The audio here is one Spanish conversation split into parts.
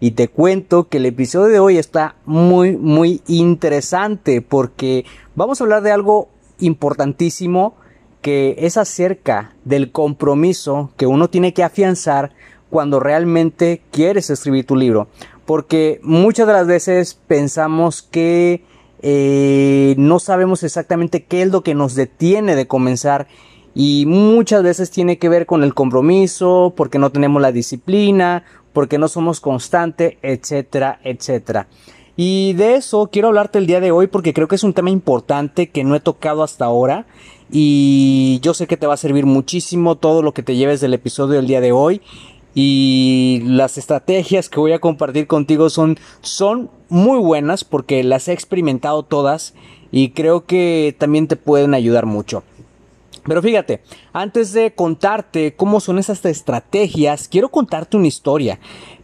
y te cuento que el episodio de hoy está muy muy interesante porque vamos a hablar de algo importantísimo que es acerca del compromiso que uno tiene que afianzar cuando realmente quieres escribir tu libro. Porque muchas de las veces pensamos que eh, no sabemos exactamente qué es lo que nos detiene de comenzar y muchas veces tiene que ver con el compromiso, porque no tenemos la disciplina, porque no somos constante, etcétera, etcétera. Y de eso quiero hablarte el día de hoy porque creo que es un tema importante que no he tocado hasta ahora y yo sé que te va a servir muchísimo todo lo que te lleves del episodio del día de hoy y las estrategias que voy a compartir contigo son, son muy buenas porque las he experimentado todas y creo que también te pueden ayudar mucho. Pero fíjate, antes de contarte cómo son esas estrategias, quiero contarte una historia.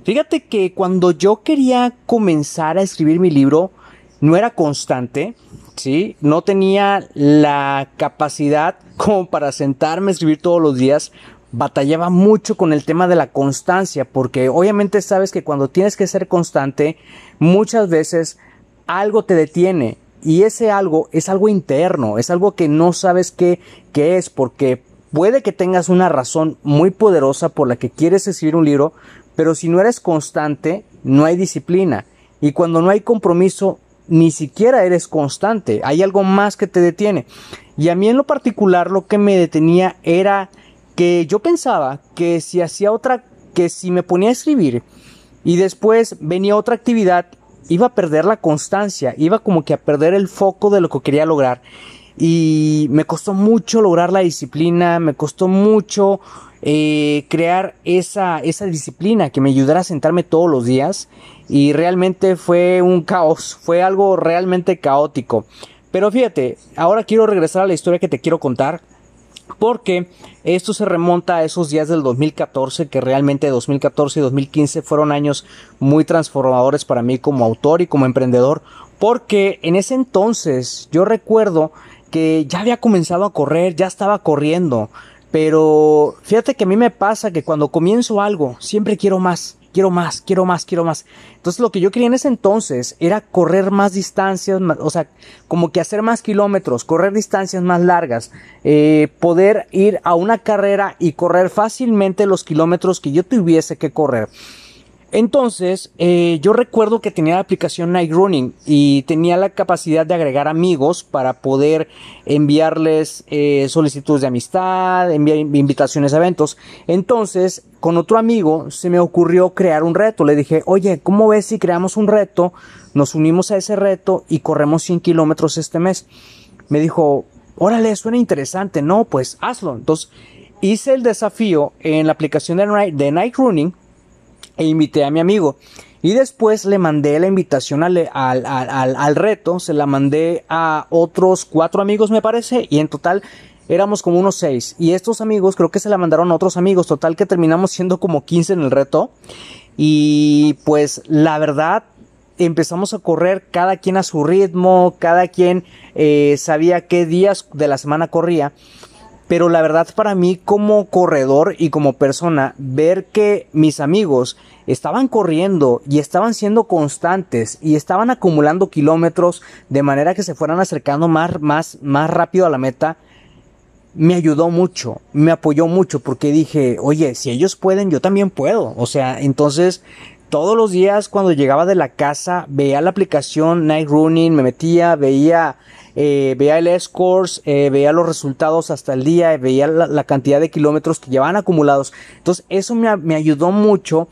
Fíjate que cuando yo quería comenzar a escribir mi libro, no era constante, ¿sí? No tenía la capacidad como para sentarme a escribir todos los días. Batallaba mucho con el tema de la constancia, porque obviamente sabes que cuando tienes que ser constante, muchas veces algo te detiene y ese algo es algo interno, es algo que no sabes qué, qué es, porque puede que tengas una razón muy poderosa por la que quieres escribir un libro, pero si no eres constante, no hay disciplina. Y cuando no hay compromiso, ni siquiera eres constante. Hay algo más que te detiene. Y a mí en lo particular lo que me detenía era que yo pensaba que si hacía otra, que si me ponía a escribir y después venía otra actividad iba a perder la constancia, iba como que a perder el foco de lo que quería lograr. Y me costó mucho lograr la disciplina, me costó mucho eh, crear esa, esa disciplina que me ayudara a sentarme todos los días. Y realmente fue un caos, fue algo realmente caótico. Pero fíjate, ahora quiero regresar a la historia que te quiero contar porque esto se remonta a esos días del 2014, que realmente 2014 y 2015 fueron años muy transformadores para mí como autor y como emprendedor, porque en ese entonces yo recuerdo que ya había comenzado a correr, ya estaba corriendo, pero fíjate que a mí me pasa que cuando comienzo algo, siempre quiero más quiero más, quiero más, quiero más. Entonces lo que yo quería en ese entonces era correr más distancias, o sea, como que hacer más kilómetros, correr distancias más largas, eh, poder ir a una carrera y correr fácilmente los kilómetros que yo tuviese que correr. Entonces, eh, yo recuerdo que tenía la aplicación Night Running y tenía la capacidad de agregar amigos para poder enviarles eh, solicitudes de amistad, enviar invitaciones a eventos. Entonces, con otro amigo se me ocurrió crear un reto. Le dije, oye, ¿cómo ves si creamos un reto? Nos unimos a ese reto y corremos 100 kilómetros este mes. Me dijo, órale, suena interesante. No, pues hazlo. Entonces, hice el desafío en la aplicación de Night Running e invité a mi amigo. Y después le mandé la invitación al, al, al, reto, se la mandé a otros cuatro amigos me parece, y en total éramos como unos seis. Y estos amigos creo que se la mandaron a otros amigos, total que terminamos siendo como 15 en el reto. Y pues la verdad empezamos a correr cada quien a su ritmo, cada quien eh, sabía qué días de la semana corría. Pero la verdad para mí como corredor y como persona, ver que mis amigos estaban corriendo y estaban siendo constantes y estaban acumulando kilómetros de manera que se fueran acercando más, más, más rápido a la meta, me ayudó mucho, me apoyó mucho porque dije, oye, si ellos pueden, yo también puedo. O sea, entonces todos los días cuando llegaba de la casa veía la aplicación Night Running, me metía, veía, eh, veía el scores, eh, veía los resultados hasta el día, veía la, cantidad de kilómetros que llevaban acumulados. Entonces eso me, me ayudó mucho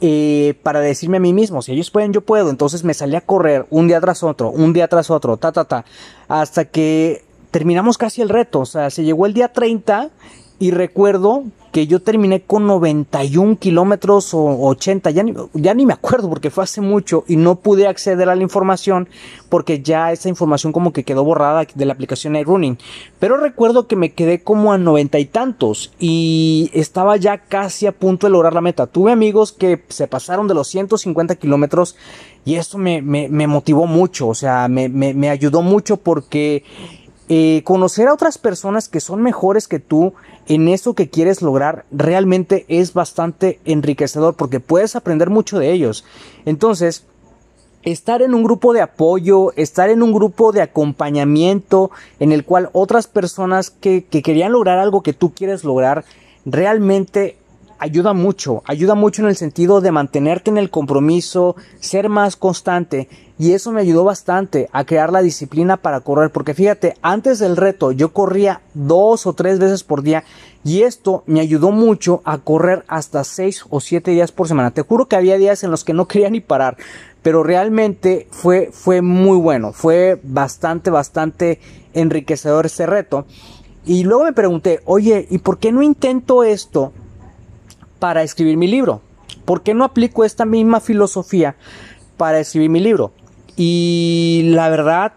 eh, para decirme a mí mismo, si ellos pueden, yo puedo. Entonces me salí a correr un día tras otro, un día tras otro, ta, ta, ta, hasta que terminamos casi el reto. O sea, se llegó el día 30 y recuerdo que yo terminé con 91 kilómetros o 80, ya ni, ya ni me acuerdo porque fue hace mucho y no pude acceder a la información porque ya esa información como que quedó borrada de la aplicación iRunning. Pero recuerdo que me quedé como a noventa y tantos y estaba ya casi a punto de lograr la meta. Tuve amigos que se pasaron de los 150 kilómetros y eso me, me, me, motivó mucho, o sea, me, me ayudó mucho porque eh, conocer a otras personas que son mejores que tú en eso que quieres lograr realmente es bastante enriquecedor porque puedes aprender mucho de ellos. Entonces, estar en un grupo de apoyo, estar en un grupo de acompañamiento en el cual otras personas que, que querían lograr algo que tú quieres lograr, realmente ayuda mucho, ayuda mucho en el sentido de mantenerte en el compromiso, ser más constante y eso me ayudó bastante a crear la disciplina para correr porque fíjate, antes del reto yo corría dos o tres veces por día y esto me ayudó mucho a correr hasta seis o siete días por semana. Te juro que había días en los que no quería ni parar, pero realmente fue, fue muy bueno, fue bastante, bastante enriquecedor este reto. Y luego me pregunté, oye, ¿y por qué no intento esto para escribir mi libro? ¿Por qué no aplico esta misma filosofía para escribir mi libro? Y la verdad,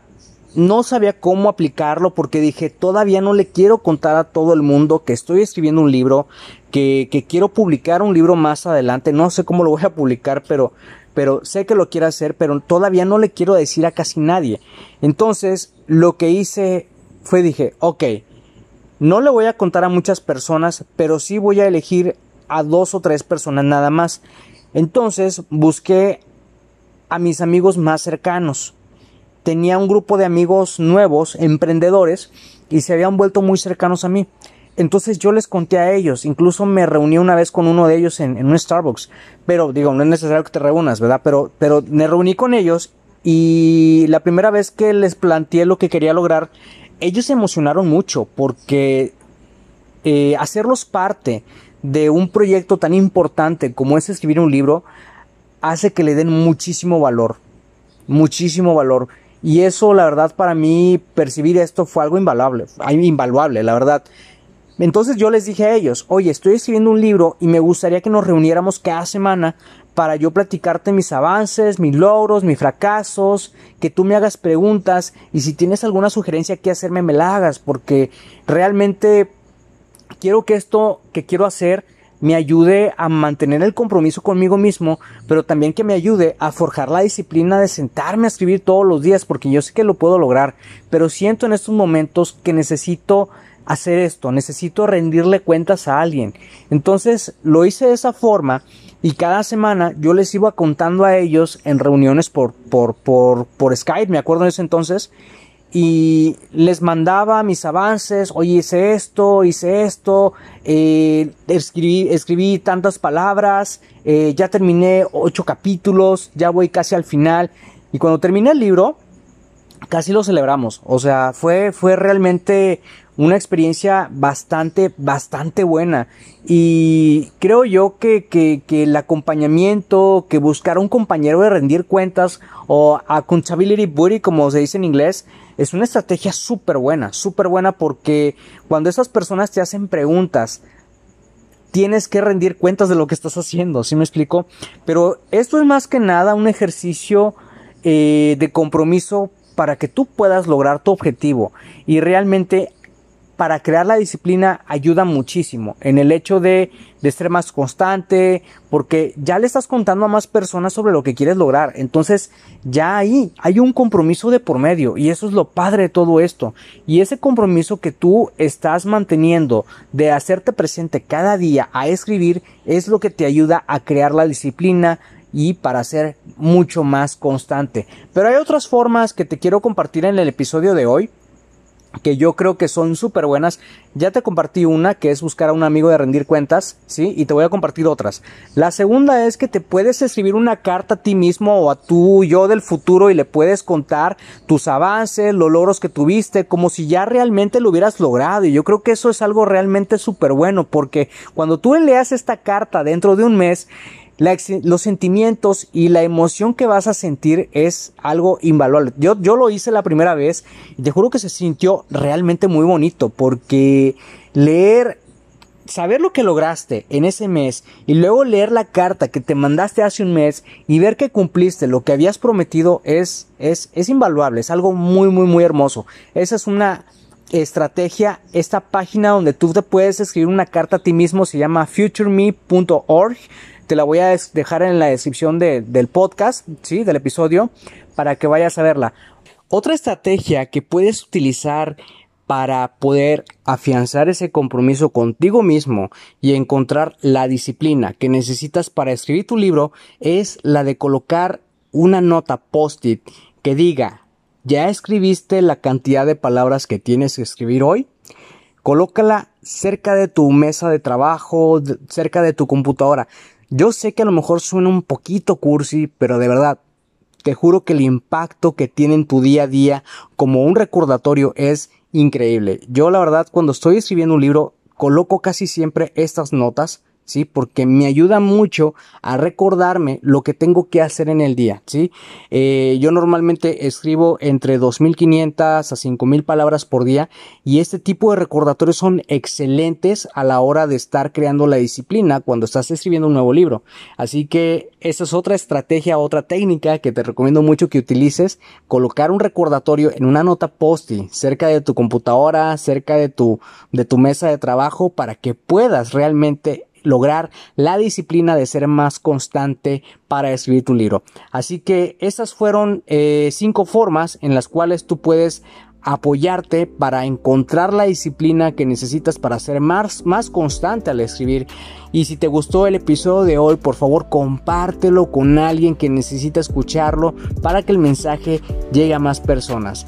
no sabía cómo aplicarlo porque dije, todavía no le quiero contar a todo el mundo que estoy escribiendo un libro, que, quiero publicar un libro más adelante. No sé cómo lo voy a publicar, pero, pero sé que lo quiero hacer, pero todavía no le quiero decir a casi nadie. Entonces, lo que hice fue dije, ok, no le voy a contar a muchas personas, pero sí voy a elegir a dos o tres personas nada más. Entonces busqué a mis amigos más cercanos. Tenía un grupo de amigos nuevos, emprendedores, y se habían vuelto muy cercanos a mí. Entonces yo les conté a ellos, incluso me reuní una vez con uno de ellos en, un Starbucks, pero digo, no es necesario que te reúnas, ¿verdad? Pero, pero me reuní con ellos y la primera vez que les planteé lo que quería lograr, ellos se emocionaron mucho porque eh, hacerlos parte de un proyecto tan importante como es escribir un libro hace que le den muchísimo valor, muchísimo valor. Y eso, la verdad, para mí, percibir esto fue algo invaluable, invaluable, la verdad. Entonces yo les dije a ellos, oye, estoy escribiendo un libro y me gustaría que nos reuniéramos cada semana para yo platicarte mis avances, mis logros, mis fracasos, que tú me hagas preguntas y si tienes alguna sugerencia que hacerme me la hagas, porque realmente quiero que esto que quiero hacer me ayude a mantener el compromiso conmigo mismo, pero también que me ayude a forjar la disciplina de sentarme a escribir todos los días, porque yo sé que lo puedo lograr, pero siento en estos momentos que necesito hacer esto, necesito rendirle cuentas a alguien. Entonces lo hice de esa forma y cada semana yo les iba contando a ellos en reuniones por, por, por, por Skype, me acuerdo en ese entonces, y les mandaba mis avances, oye, hice esto, hice esto, eh, escribí, escribí, tantas palabras, eh, ya terminé ocho capítulos, ya voy casi al final. Y cuando terminé el libro, casi lo celebramos. O sea, fue, fue realmente una experiencia bastante, bastante buena. Y creo yo que, que, que, el acompañamiento, que buscar un compañero de rendir cuentas o accountability buddy, como se dice en inglés, es una estrategia súper buena, súper buena porque cuando esas personas te hacen preguntas, tienes que rendir cuentas de lo que estás haciendo, ¿sí me explico? Pero esto es más que nada un ejercicio eh, de compromiso para que tú puedas lograr tu objetivo y realmente para crear la disciplina ayuda muchísimo en el hecho de, de, ser más constante, porque ya le estás contando a más personas sobre lo que quieres lograr. Entonces, ya ahí hay un compromiso de por medio y eso es lo padre de todo esto. Y ese compromiso que tú estás manteniendo de hacerte presente cada día a escribir es lo que te ayuda a crear la disciplina, y para ser mucho más constante. Pero hay otras formas que te quiero compartir en el episodio de hoy que yo creo que son súper buenas. Ya te compartí una que es buscar a un amigo de rendir cuentas, ¿sí? Y te voy a compartir otras. La segunda es que te puedes escribir una carta a ti mismo o a tu yo del futuro y le puedes contar tus avances, los logros que tuviste, como si ya realmente lo hubieras logrado. Y yo creo que eso es algo realmente súper bueno porque cuando tú leas esta carta dentro de un mes, los sentimientos y la emoción que vas a sentir es algo invaluable. Yo, yo lo hice la primera vez y te juro que se sintió realmente muy bonito porque leer, saber lo que lograste en ese mes y luego leer la carta que te mandaste hace un mes y ver que cumpliste lo que habías prometido es, es, es invaluable, es algo muy, muy, muy hermoso. Esa es una estrategia, esta página donde tú te puedes escribir una carta a ti mismo se llama futureme.org te la voy a dejar en la descripción del podcast, ¿sí? Del episodio, para que vayas a verla. Otra estrategia que puedes utilizar para poder afianzar ese compromiso contigo mismo y encontrar la disciplina que necesitas para escribir tu libro es la de colocar una nota post-it que diga, ¿ya escribiste la cantidad de palabras que tienes que escribir hoy? Colócala cerca de tu mesa de trabajo, cerca de tu computadora. Yo sé que a lo mejor suena un poquito cursi, pero de verdad, te juro que el impacto que tiene en tu día a día como un recordatorio es increíble. Yo la verdad cuando estoy escribiendo un libro coloco casi siempre estas notas ¿sí? Porque me ayuda mucho a recordarme lo que tengo que hacer en el día, ¿sí? Eh, yo normalmente escribo entre 2.500 a 5.000 palabras por día y este tipo de recordatorios son excelentes a la hora de estar creando la disciplina cuando estás escribiendo un nuevo libro. Así que esa es otra estrategia, otra técnica que te recomiendo mucho que utilices, colocar un recordatorio en una nota post-it cerca de tu computadora, cerca de tu, de tu mesa de trabajo para que puedas realmente lograr la disciplina de ser más constante para escribir tu libro. Así que esas fueron eh, cinco formas en las cuales tú puedes apoyarte para encontrar la disciplina que necesitas para ser más, más constante al escribir. Y si te gustó el episodio de hoy, por favor compártelo con alguien que necesita escucharlo para que el mensaje llegue a más personas.